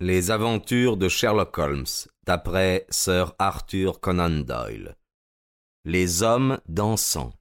Les aventures de Sherlock Holmes, d'après Sir Arthur Conan Doyle. Les hommes dansants.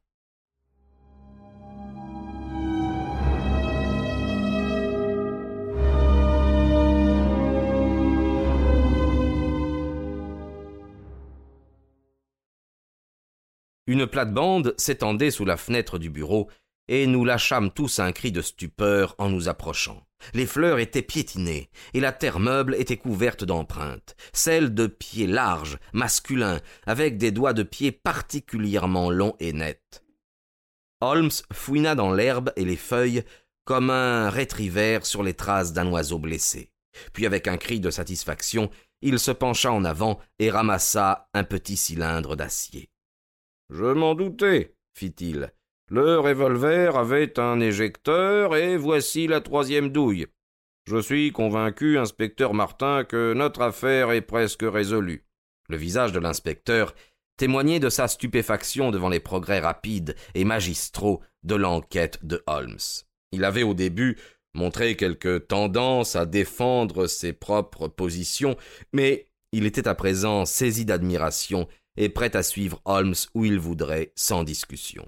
Une plate-bande s'étendait sous la fenêtre du bureau, et nous lâchâmes tous un cri de stupeur en nous approchant. Les fleurs étaient piétinées, et la terre meuble était couverte d'empreintes, celles de pieds larges, masculins, avec des doigts de pied particulièrement longs et nets. Holmes fouina dans l'herbe et les feuilles comme un rétrivers sur les traces d'un oiseau blessé. Puis avec un cri de satisfaction, il se pencha en avant et ramassa un petit cylindre d'acier. Je m'en doutais, fit-il. Le revolver avait un éjecteur, et voici la troisième douille. Je suis convaincu, inspecteur Martin, que notre affaire est presque résolue. Le visage de l'inspecteur témoignait de sa stupéfaction devant les progrès rapides et magistraux de l'enquête de Holmes. Il avait au début montré quelque tendance à défendre ses propres positions, mais il était à présent saisi d'admiration et prêt à suivre Holmes où il voudrait sans discussion.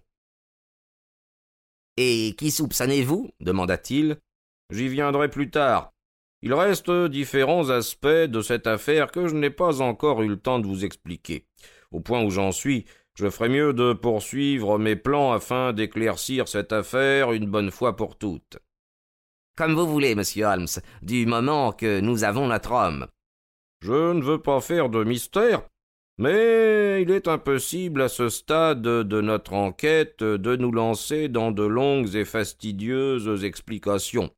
Et qui soupçonnez-vous demanda-t-il. J'y viendrai plus tard. Il reste différents aspects de cette affaire que je n'ai pas encore eu le temps de vous expliquer. Au point où j'en suis, je ferai mieux de poursuivre mes plans afin d'éclaircir cette affaire une bonne fois pour toutes. Comme vous voulez, monsieur Holmes, du moment que nous avons notre homme. Je ne veux pas faire de mystère, mais il est impossible à ce stade de notre enquête de nous lancer dans de longues et fastidieuses explications.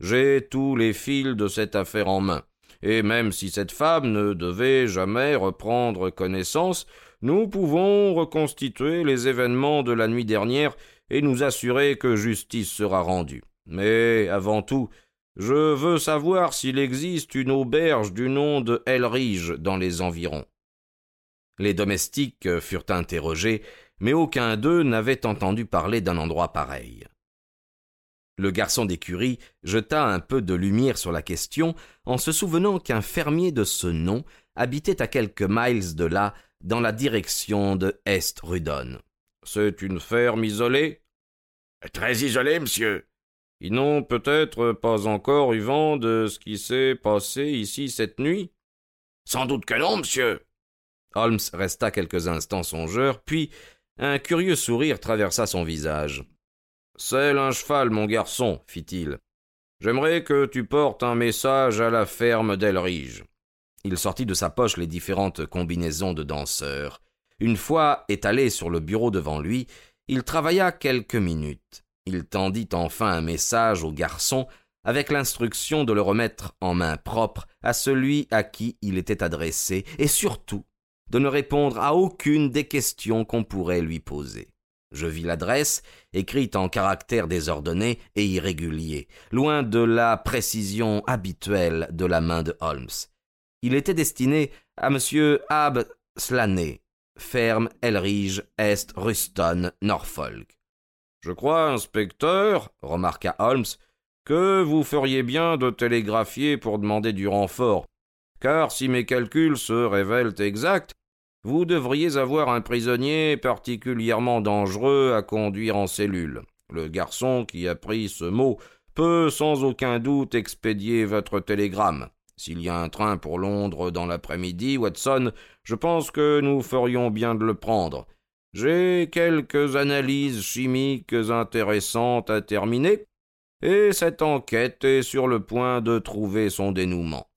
J'ai tous les fils de cette affaire en main, et même si cette femme ne devait jamais reprendre connaissance, nous pouvons reconstituer les événements de la nuit dernière et nous assurer que justice sera rendue. Mais avant tout, je veux savoir s'il existe une auberge du nom de Elrige dans les environs. Les domestiques furent interrogés, mais aucun d'eux n'avait entendu parler d'un endroit pareil. Le garçon d'écurie jeta un peu de lumière sur la question en se souvenant qu'un fermier de ce nom habitait à quelques miles de là, dans la direction de Est Rudon. C'est une ferme isolée? Très isolée, monsieur. Ils n'ont peut-être pas encore eu vent de ce qui s'est passé ici cette nuit? Sans doute que non, monsieur. Holmes resta quelques instants songeur, puis un curieux sourire traversa son visage. C'est un cheval, mon garçon, fit-il. J'aimerais que tu portes un message à la ferme d'Elrige. Il sortit de sa poche les différentes combinaisons de danseurs. Une fois étalé sur le bureau devant lui, il travailla quelques minutes. Il tendit enfin un message au garçon avec l'instruction de le remettre en main propre à celui à qui il était adressé, et surtout de ne répondre à aucune des questions qu'on pourrait lui poser. Je vis l'adresse, écrite en caractères désordonnés et irréguliers, loin de la précision habituelle de la main de Holmes. Il était destiné à M. Ab Slaney, ferme Elridge, Est Ruston, Norfolk. Je crois, inspecteur, remarqua Holmes, que vous feriez bien de télégraphier pour demander du renfort, car si mes calculs se révèlent exacts, vous devriez avoir un prisonnier particulièrement dangereux à conduire en cellule. Le garçon qui a pris ce mot peut sans aucun doute expédier votre télégramme. S'il y a un train pour Londres dans l'après-midi, Watson, je pense que nous ferions bien de le prendre. J'ai quelques analyses chimiques intéressantes à terminer, et cette enquête est sur le point de trouver son dénouement.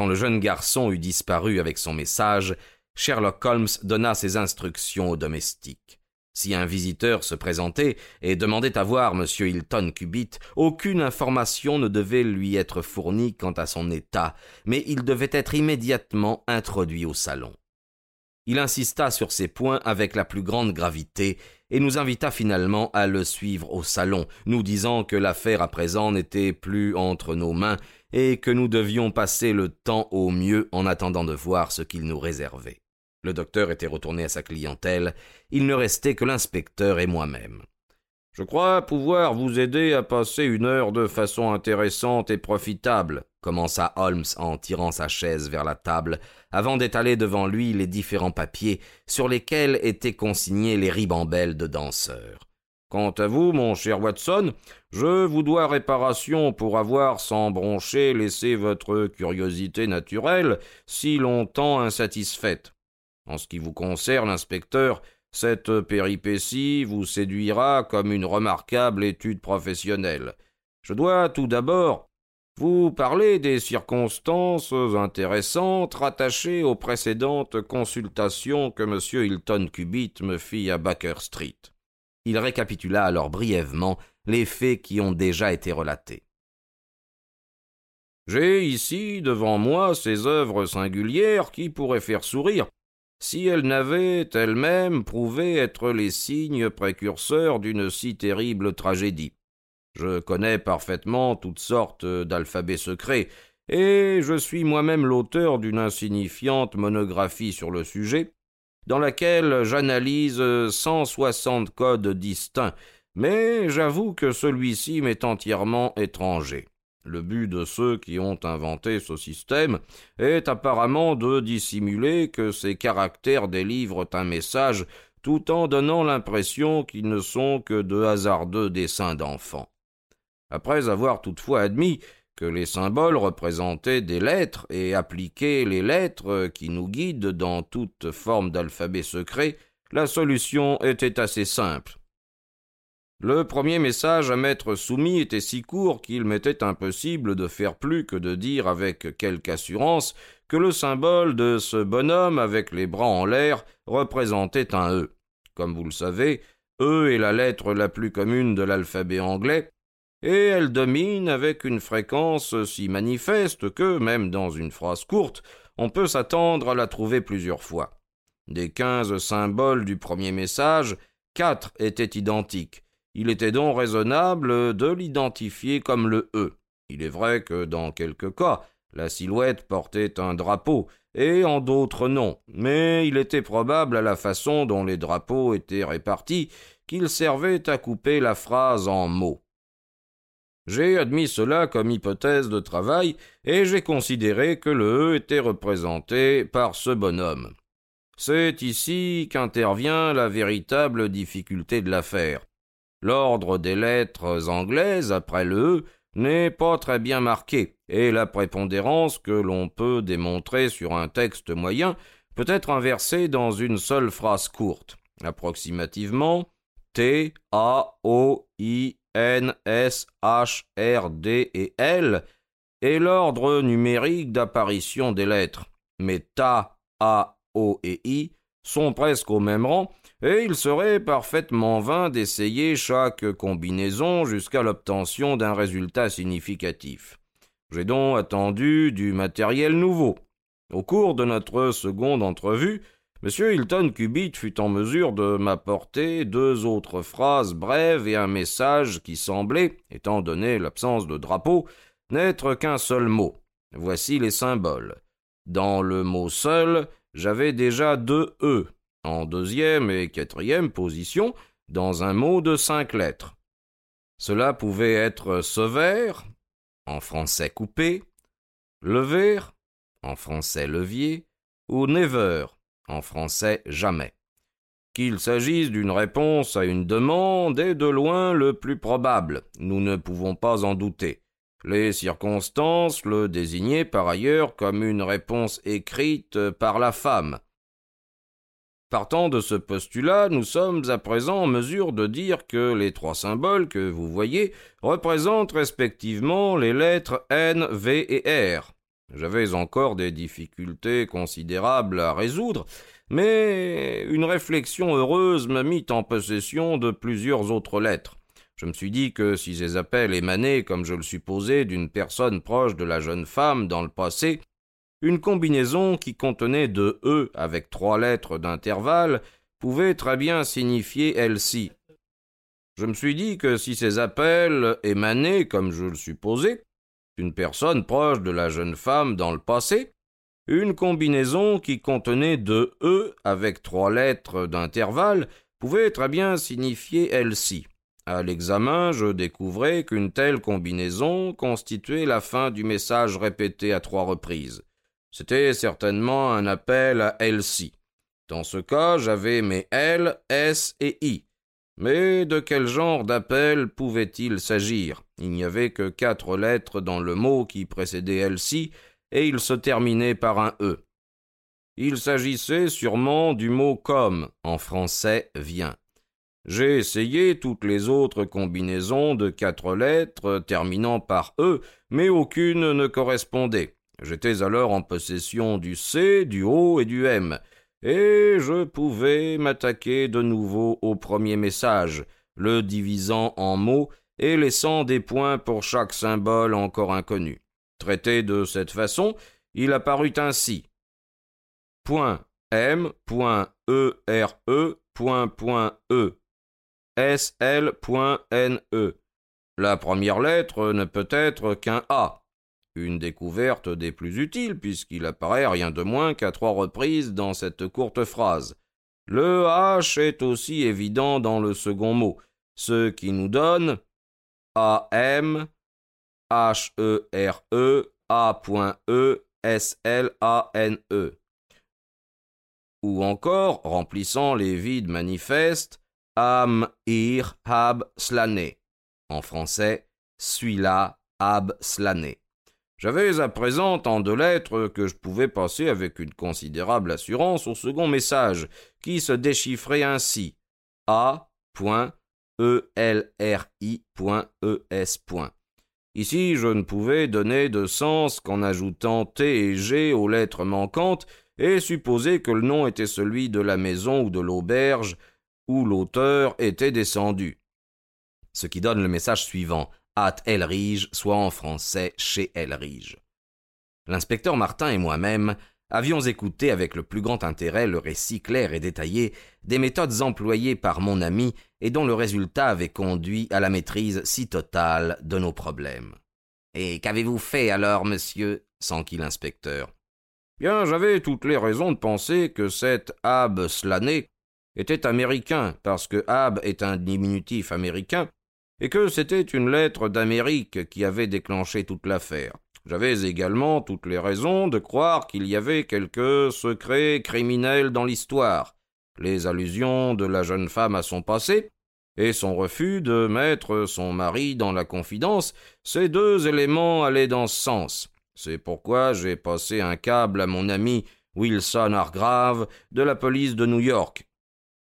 Quand le jeune garçon eut disparu avec son message, Sherlock Holmes donna ses instructions au domestique. Si un visiteur se présentait et demandait à voir M. Hilton Cubitt, aucune information ne devait lui être fournie quant à son état, mais il devait être immédiatement introduit au salon. Il insista sur ces points avec la plus grande gravité, et nous invita finalement à le suivre au salon, nous disant que l'affaire à présent n'était plus entre nos mains et que nous devions passer le temps au mieux en attendant de voir ce qu'il nous réservait. Le docteur était retourné à sa clientèle, il ne restait que l'inspecteur et moi-même. Je crois pouvoir vous aider à passer une heure de façon intéressante et profitable, commença Holmes en tirant sa chaise vers la table, avant d'étaler devant lui les différents papiers sur lesquels étaient consignés les ribambelles de danseurs. Quant à vous, mon cher Watson, je vous dois réparation pour avoir, sans broncher, laissé votre curiosité naturelle si longtemps insatisfaite. En ce qui vous concerne, inspecteur, cette péripétie vous séduira comme une remarquable étude professionnelle. Je dois tout d'abord vous parler des circonstances intéressantes rattachées aux précédentes consultations que M. Hilton Cubitt me fit à Baker Street. Il récapitula alors brièvement les faits qui ont déjà été relatés. J'ai ici devant moi ces œuvres singulières qui pourraient faire sourire si elles n'avaient elles-mêmes prouvé être les signes précurseurs d'une si terrible tragédie. Je connais parfaitement toutes sortes d'alphabets secrets, et je suis moi-même l'auteur d'une insignifiante monographie sur le sujet, dans laquelle j'analyse cent soixante codes distincts, mais j'avoue que celui-ci m'est entièrement étranger. Le but de ceux qui ont inventé ce système est apparemment de dissimuler que ces caractères délivrent un message tout en donnant l'impression qu'ils ne sont que de hasardeux dessins d'enfants. Après avoir toutefois admis que les symboles représentaient des lettres et appliqué les lettres qui nous guident dans toute forme d'alphabet secret, la solution était assez simple. Le premier message à m'être soumis était si court qu'il m'était impossible de faire plus que de dire avec quelque assurance que le symbole de ce bonhomme avec les bras en l'air représentait un E. Comme vous le savez, E est la lettre la plus commune de l'alphabet anglais, et elle domine avec une fréquence si manifeste que, même dans une phrase courte, on peut s'attendre à la trouver plusieurs fois. Des quinze symboles du premier message, quatre étaient identiques, il était donc raisonnable de l'identifier comme le E. Il est vrai que dans quelques cas, la silhouette portait un drapeau, et en d'autres non, mais il était probable à la façon dont les drapeaux étaient répartis qu'il servait à couper la phrase en mots. J'ai admis cela comme hypothèse de travail, et j'ai considéré que le E était représenté par ce bonhomme. C'est ici qu'intervient la véritable difficulté de l'affaire. L'ordre des lettres anglaises après le E n'est pas très bien marqué, et la prépondérance que l'on peut démontrer sur un texte moyen peut être inversée dans une seule phrase courte, approximativement T, A, O, I, N, S, H, R, D et L est l'ordre numérique d'apparition des lettres, mais Ta, A, O et I sont presque au même rang et il serait parfaitement vain d'essayer chaque combinaison jusqu'à l'obtention d'un résultat significatif. J'ai donc attendu du matériel nouveau. Au cours de notre seconde entrevue, M. Hilton Cubitt fut en mesure de m'apporter deux autres phrases brèves et un message qui semblait, étant donné l'absence de drapeau, n'être qu'un seul mot. Voici les symboles. Dans le mot seul, j'avais déjà deux E, en deuxième et quatrième position dans un mot de cinq lettres. Cela pouvait être sévère, en français coupé, lever, en français levier, ou never, en français jamais. Qu'il s'agisse d'une réponse à une demande est de loin le plus probable, nous ne pouvons pas en douter. Les circonstances le désignaient par ailleurs comme une réponse écrite par la femme, Partant de ce postulat, nous sommes à présent en mesure de dire que les trois symboles que vous voyez représentent respectivement les lettres N, V et R. J'avais encore des difficultés considérables à résoudre, mais une réflexion heureuse m'a mis en possession de plusieurs autres lettres. Je me suis dit que si ces appels émanaient, comme je le supposais, d'une personne proche de la jeune femme dans le passé, une combinaison qui contenait deux E avec trois lettres d'intervalle pouvait très bien signifier Elsie. Je me suis dit que si ces appels émanaient, comme je le supposais, d'une personne proche de la jeune femme dans le passé, une combinaison qui contenait deux E avec trois lettres d'intervalle pouvait très bien signifier Elsie. À l'examen, je découvrais qu'une telle combinaison constituait la fin du message répété à trois reprises. C'était certainement un appel à Elsie. Dans ce cas, j'avais mes L, S et I. Mais de quel genre d'appel pouvait-il s'agir? Il n'y avait que quatre lettres dans le mot qui précédait Elsie, et il se terminait par un E. Il s'agissait sûrement du mot comme, en français vient. J'ai essayé toutes les autres combinaisons de quatre lettres terminant par E, mais aucune ne correspondait. J'étais alors en possession du C, du O et du M, et je pouvais m'attaquer de nouveau au premier message, le divisant en mots et laissant des points pour chaque symbole encore inconnu. Traité de cette façon, il apparut ainsi. Point M, E, R, E, point, point, E. S, L, N, E. La première lettre ne peut être qu'un A. Une découverte des plus utiles, puisqu'il apparaît rien de moins qu'à trois reprises dans cette courte phrase. Le H est aussi évident dans le second mot, ce qui nous donne AM, H-E-R-E, A.E, S-L-A-N-E. Ou encore, remplissant les vides manifestes, Am, Ir, Hab, Slane. En français, suis-là, Ab, Slane. J'avais à présent tant de lettres que je pouvais passer avec une considérable assurance au second message, qui se déchiffrait ainsi A.E.L.R.I.E.S. Ici, je ne pouvais donner de sens qu'en ajoutant T et G aux lettres manquantes et supposer que le nom était celui de la maison ou de l'auberge où l'auteur était descendu. Ce qui donne le message suivant at Elrige, soit en français chez Elrige. L'inspecteur Martin et moi-même avions écouté avec le plus grand intérêt le récit clair et détaillé des méthodes employées par mon ami et dont le résultat avait conduit à la maîtrise si totale de nos problèmes. Et qu'avez-vous fait alors, monsieur? s'enquit l'inspecteur. Bien, j'avais toutes les raisons de penser que cet Ab Slané était américain, parce que Ab est un diminutif américain, et que c'était une lettre d'Amérique qui avait déclenché toute l'affaire. J'avais également toutes les raisons de croire qu'il y avait quelque secret criminel dans l'histoire. Les allusions de la jeune femme à son passé, et son refus de mettre son mari dans la confidence, ces deux éléments allaient dans ce sens. C'est pourquoi j'ai passé un câble à mon ami Wilson Hargrave de la police de New York,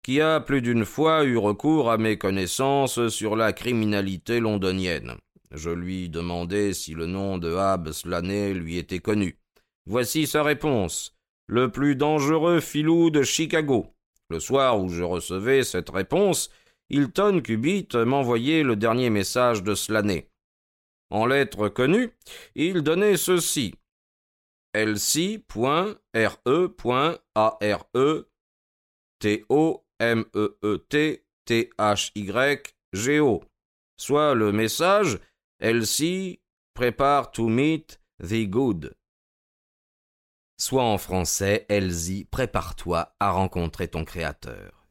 qui a plus d'une fois eu recours à mes connaissances sur la criminalité londonienne. Je lui demandai si le nom de Hab Slané lui était connu. Voici sa réponse. Le plus dangereux filou de Chicago. Le soir où je recevais cette réponse, Hilton Cubitt m'envoyait le dernier message de Slané. En lettres connues, il donnait ceci. Elsie.re.are.to M-E-E-T-T-H-Y-G-O, soit le message Elsie prépare to meet the good. Soit en français Elsie prépare-toi à rencontrer ton Créateur.